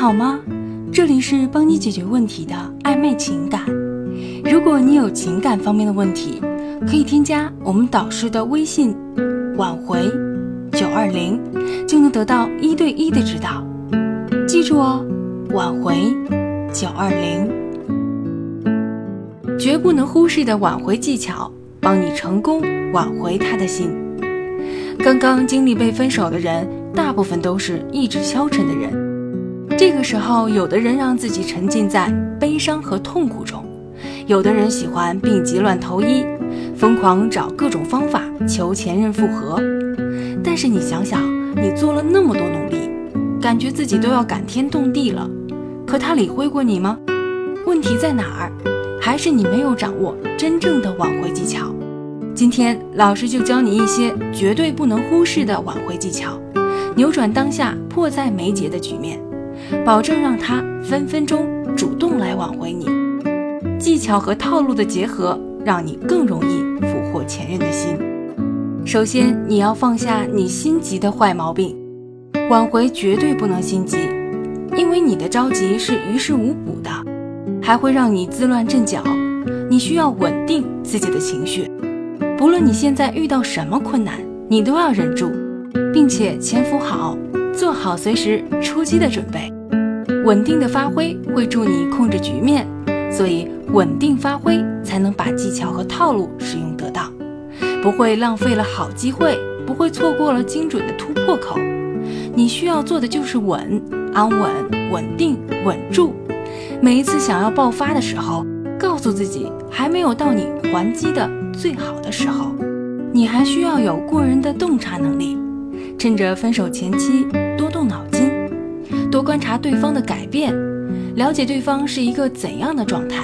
好吗？这里是帮你解决问题的暧昧情感。如果你有情感方面的问题，可以添加我们导师的微信“挽回九二零”，就能得到一对一的指导。记住哦，“挽回九二零”，绝不能忽视的挽回技巧，帮你成功挽回他的心。刚刚经历被分手的人，大部分都是意志消沉的人。这个时候，有的人让自己沉浸在悲伤和痛苦中，有的人喜欢病急乱投医，疯狂找各种方法求前任复合。但是你想想，你做了那么多努力，感觉自己都要感天动地了，可他理会过你吗？问题在哪儿？还是你没有掌握真正的挽回技巧？今天老师就教你一些绝对不能忽视的挽回技巧，扭转当下迫在眉睫的局面。保证让他分分钟主动来挽回你，技巧和套路的结合，让你更容易俘获前任的心。首先，你要放下你心急的坏毛病，挽回绝对不能心急，因为你的着急是于事无补的，还会让你自乱阵脚。你需要稳定自己的情绪，不论你现在遇到什么困难，你都要忍住，并且潜伏好。做好随时出击的准备，稳定的发挥会助你控制局面，所以稳定发挥才能把技巧和套路使用得当，不会浪费了好机会，不会错过了精准的突破口。你需要做的就是稳、安稳、稳定、稳住。每一次想要爆发的时候，告诉自己还没有到你还击的最好的时候，你还需要有过人的洞察能力。趁着分手前期多动脑筋，多观察对方的改变，了解对方是一个怎样的状态。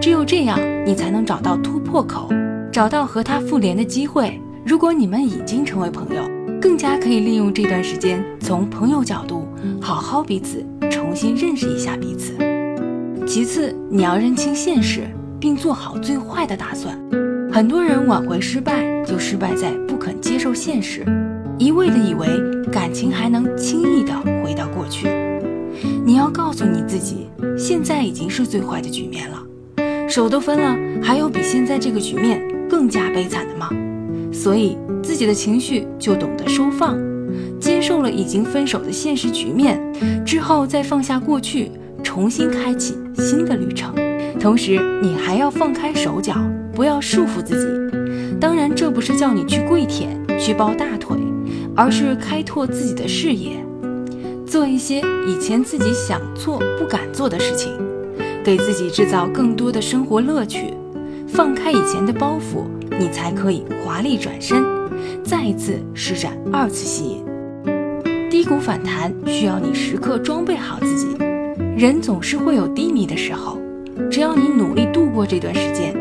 只有这样，你才能找到突破口，找到和他复联的机会。如果你们已经成为朋友，更加可以利用这段时间，从朋友角度好好彼此重新认识一下彼此。其次，你要认清现实，并做好最坏的打算。很多人挽回失败，就失败在不肯接受现实。一味的以为感情还能轻易的回到过去，你要告诉你自己，现在已经是最坏的局面了，手都分了，还有比现在这个局面更加悲惨的吗？所以自己的情绪就懂得收放，接受了已经分手的现实局面之后，再放下过去，重新开启新的旅程。同时，你还要放开手脚，不要束缚自己。当然，这不是叫你去跪舔，去抱大腿。而是开拓自己的视野，做一些以前自己想做不敢做的事情，给自己制造更多的生活乐趣，放开以前的包袱，你才可以华丽转身，再一次施展二次吸引。低谷反弹需要你时刻装备好自己，人总是会有低迷的时候，只要你努力度过这段时间，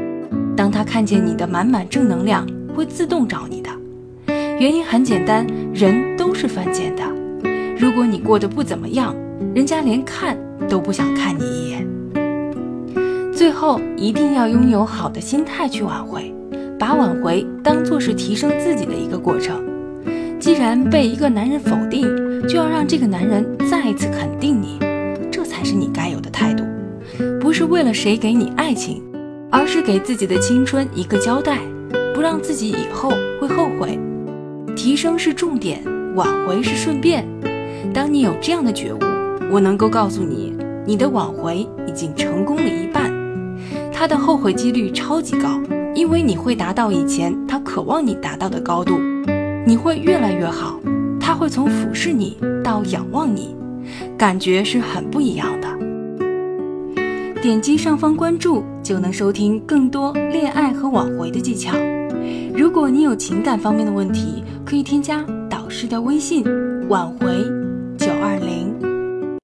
当他看见你的满满正能量，会自动找你的。原因很简单，人都是犯贱的。如果你过得不怎么样，人家连看都不想看你一眼。最后，一定要拥有好的心态去挽回，把挽回当做是提升自己的一个过程。既然被一个男人否定，就要让这个男人再一次肯定你，这才是你该有的态度。不是为了谁给你爱情，而是给自己的青春一个交代，不让自己以后会后悔。提升是重点，挽回是顺便。当你有这样的觉悟，我能够告诉你，你的挽回已经成功了一半。他的后悔几率超级高，因为你会达到以前他渴望你达到的高度，你会越来越好。他会从俯视你到仰望你，感觉是很不一样的。点击上方关注，就能收听更多恋爱和挽回的技巧。如果你有情感方面的问题，可以添加导师的微信，挽回。